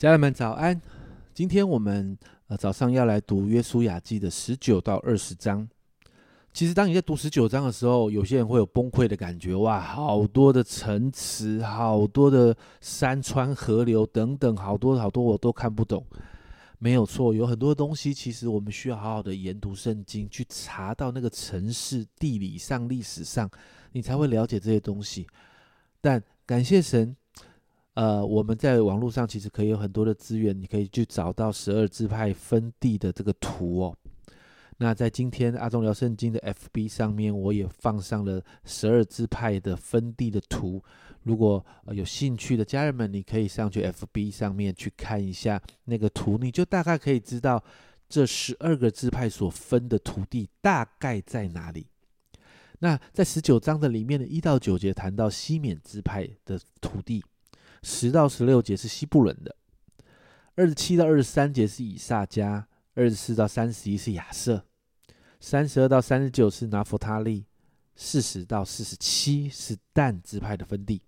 家人们早安！今天我们呃早上要来读约书亚记的十九到二十章。其实当你在读十九章的时候，有些人会有崩溃的感觉，哇，好多的城池，好多的山川河流等等，好多好多我都看不懂。没有错，有很多东西其实我们需要好好的研读圣经，去查到那个城市地理上、历史上，你才会了解这些东西。但感谢神。呃，我们在网络上其实可以有很多的资源，你可以去找到十二支派分地的这个图哦。那在今天阿忠聊圣经的 FB 上面，我也放上了十二支派的分地的图。如果有兴趣的家人们，你可以上去 FB 上面去看一下那个图，你就大概可以知道这十二个支派所分的土地大概在哪里。那在十九章的里面的一到九节谈到西缅支派的土地。十到十六节是西布伦的，二十七到二十三节是以萨迦，二十四到三十一是亚瑟，三十二到三十九是拿弗他利，四十到四十七是但支派的分地。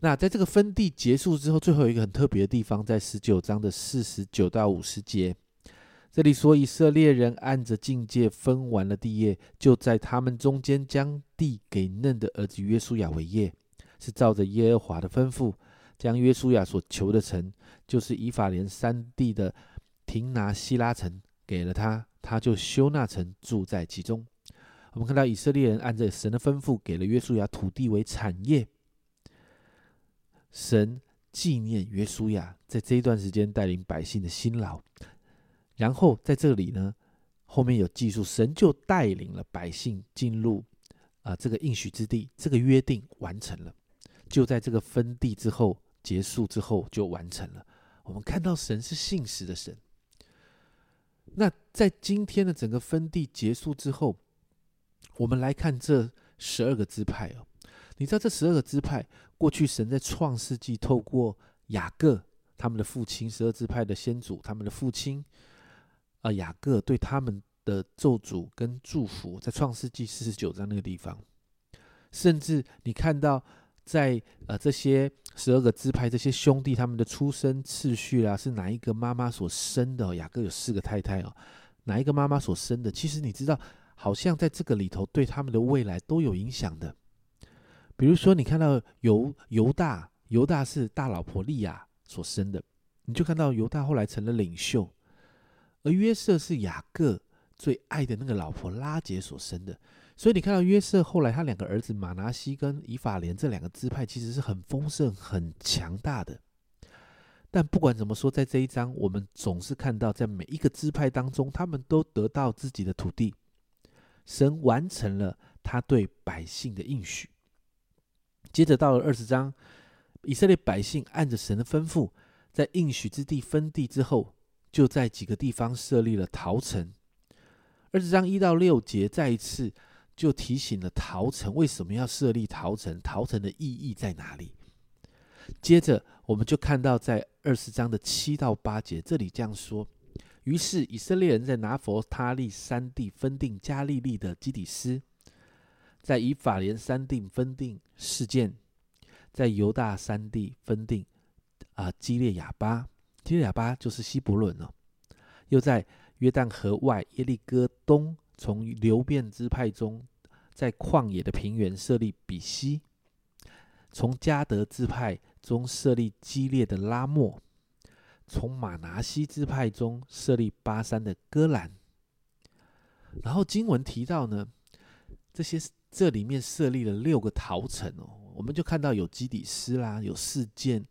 那在这个分地结束之后，最后一个很特别的地方，在十九章的四十九到五十节，这里说以色列人按着境界分完了地业，就在他们中间将地给嫩的儿子约书亚为业。是照着耶和华的吩咐，将约书亚所求的城，就是以法莲山地的亭拿希拉城，给了他，他就修那城，住在其中。我们看到以色列人按着神的吩咐，给了约书亚土地为产业。神纪念约书亚在这一段时间带领百姓的辛劳，然后在这里呢，后面有记述，神就带领了百姓进入啊这个应许之地，这个约定完成了。就在这个分地之后结束之后就完成了。我们看到神是信实的神。那在今天的整个分地结束之后，我们来看这十二个支派哦。你知道这十二个支派过去神在创世纪透过雅各他们的父亲十二支派的先祖他们的父亲啊雅各对他们的咒诅跟祝福，在创世纪四十九章那个地方，甚至你看到。在呃这些十二个支派这些兄弟他们的出生次序啦，是哪一个妈妈所生的？雅各有四个太太哦，哪一个妈妈所生的？其实你知道，好像在这个里头对他们的未来都有影响的。比如说，你看到犹犹大，犹大是大老婆利亚所生的，你就看到犹大后来成了领袖，而约瑟是雅各最爱的那个老婆拉杰所生的。所以你看到约瑟后来他两个儿子马拿西跟以法莲这两个支派其实是很丰盛、很强大的。但不管怎么说，在这一章我们总是看到，在每一个支派当中，他们都得到自己的土地，神完成了他对百姓的应许。接着到了二十章，以色列百姓按着神的吩咐，在应许之地分地之后，就在几个地方设立了陶城。二十章一到六节再一次。就提醒了陶城为什么要设立陶城，陶城的意义在哪里？接着，我们就看到在二十章的七到八节，这里这样说：于是以色列人在拿佛他利山地分定加利利的基底斯，在以法莲山地分定事件，在犹大山地分定啊基列亚巴，基列亚巴就是希伯伦哦，又在约旦河外耶利哥东。从流变支派中，在旷野的平原设立比西；从加德支派中设立激烈的拉莫；从马拿西支派中设立巴山的戈兰。然后经文提到呢，这些这里面设立了六个陶城哦，我们就看到有基底斯啦，有事件。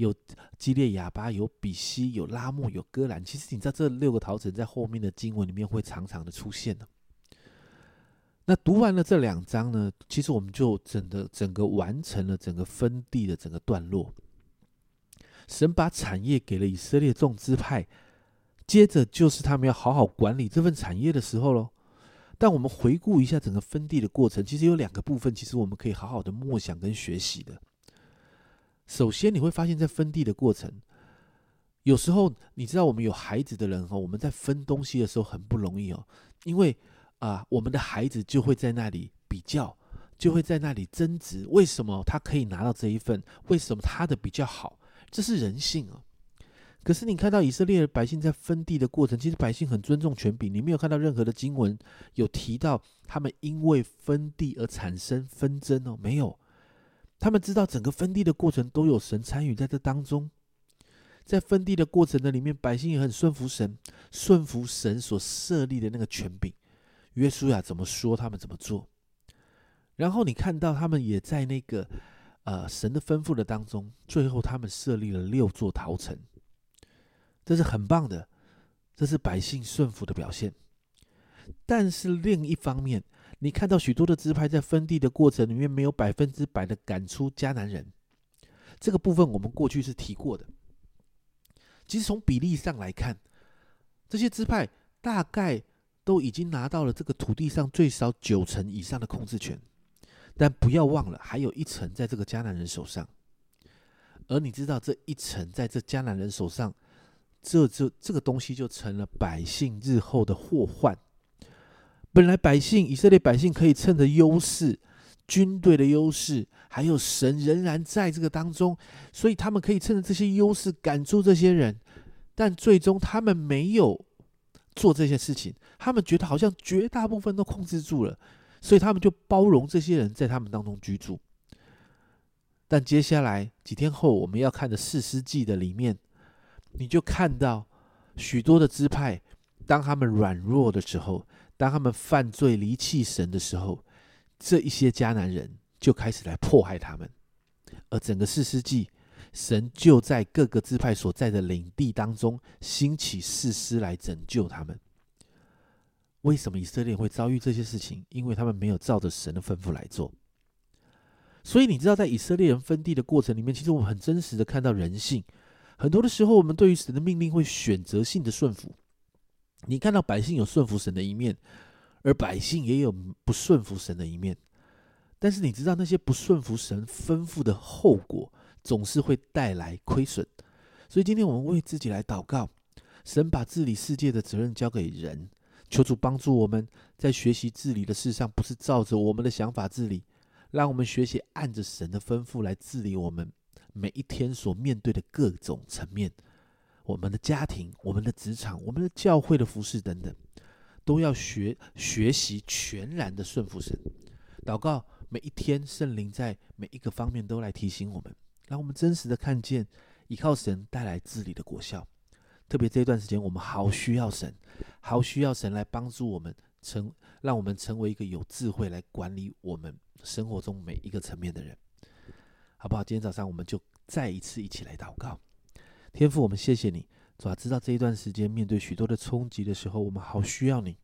有基列亚巴，有比西，有拉莫，有戈兰。其实你知道，这六个陶城在后面的经文里面会常常的出现的。那读完了这两章呢，其实我们就整个整个完成了整个分地的整个段落。神把产业给了以色列众支派，接着就是他们要好好管理这份产业的时候喽。但我们回顾一下整个分地的过程，其实有两个部分，其实我们可以好好的默想跟学习的。首先，你会发现在分地的过程，有时候你知道，我们有孩子的人哈，我们在分东西的时候很不容易哦，因为啊，我们的孩子就会在那里比较，就会在那里争执，为什么他可以拿到这一份，为什么他的比较好，这是人性啊。可是你看到以色列的百姓在分地的过程，其实百姓很尊重权柄。你没有看到任何的经文有提到他们因为分地而产生纷争哦，没有。他们知道整个分地的过程都有神参与在这当中，在分地的过程的里面，百姓也很顺服神，顺服神所设立的那个权柄。约书亚怎么说，他们怎么做。然后你看到他们也在那个呃神的吩咐的当中，最后他们设立了六座陶城。这是很棒的，这是百姓顺服的表现。但是另一方面，你看到许多的支派在分地的过程里面，没有百分之百的赶出迦南人。这个部分我们过去是提过的。其实从比例上来看，这些支派大概都已经拿到了这个土地上最少九成以上的控制权。但不要忘了，还有一层在这个迦南人手上。而你知道，这一层在这迦南人手上。这这这个东西就成了百姓日后的祸患。本来百姓以色列百姓可以趁着优势、军队的优势，还有神仍然在这个当中，所以他们可以趁着这些优势赶出这些人。但最终他们没有做这些事情，他们觉得好像绝大部分都控制住了，所以他们就包容这些人在他们当中居住。但接下来几天后，我们要看的四世纪的里面。你就看到许多的支派，当他们软弱的时候，当他们犯罪离弃神的时候，这一些迦南人就开始来迫害他们。而整个四世纪，神就在各个支派所在的领地当中兴起士师来拯救他们。为什么以色列会遭遇这些事情？因为他们没有照着神的吩咐来做。所以你知道，在以色列人分地的过程里面，其实我们很真实的看到人性。很多的时候，我们对于神的命令会选择性的顺服。你看到百姓有顺服神的一面，而百姓也有不顺服神的一面。但是你知道那些不顺服神吩咐的后果，总是会带来亏损。所以今天我们为自己来祷告，神把治理世界的责任交给人，求主帮助我们在学习治理的事上，不是照着我们的想法治理，让我们学习按着神的吩咐来治理我们。每一天所面对的各种层面，我们的家庭、我们的职场、我们的教会的服饰等等，都要学学习全然的顺服神。祷告每一天，圣灵在每一个方面都来提醒我们，让我们真实的看见依靠神带来治理的果效。特别这段时间，我们好需要神，好需要神来帮助我们成，让我们成为一个有智慧来管理我们生活中每一个层面的人。好不好？今天早上我们就再一次一起来祷告。天父，我们谢谢你，主啊，知道这一段时间面对许多的冲击的时候，我们好需要你。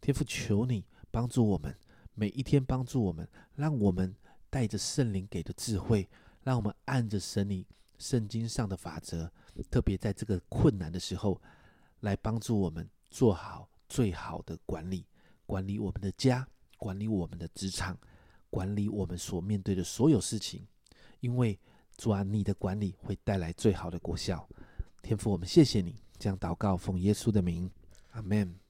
天父，求你帮助我们，每一天帮助我们，让我们带着圣灵给的智慧，让我们按着神你圣经上的法则，特别在这个困难的时候，来帮助我们做好最好的管理，管理我们的家，管理我们的职场，管理我们所面对的所有事情。因为主啊，你的管理会带来最好的果效。天父，我们谢谢你，将祷告，奉耶稣的名，阿门。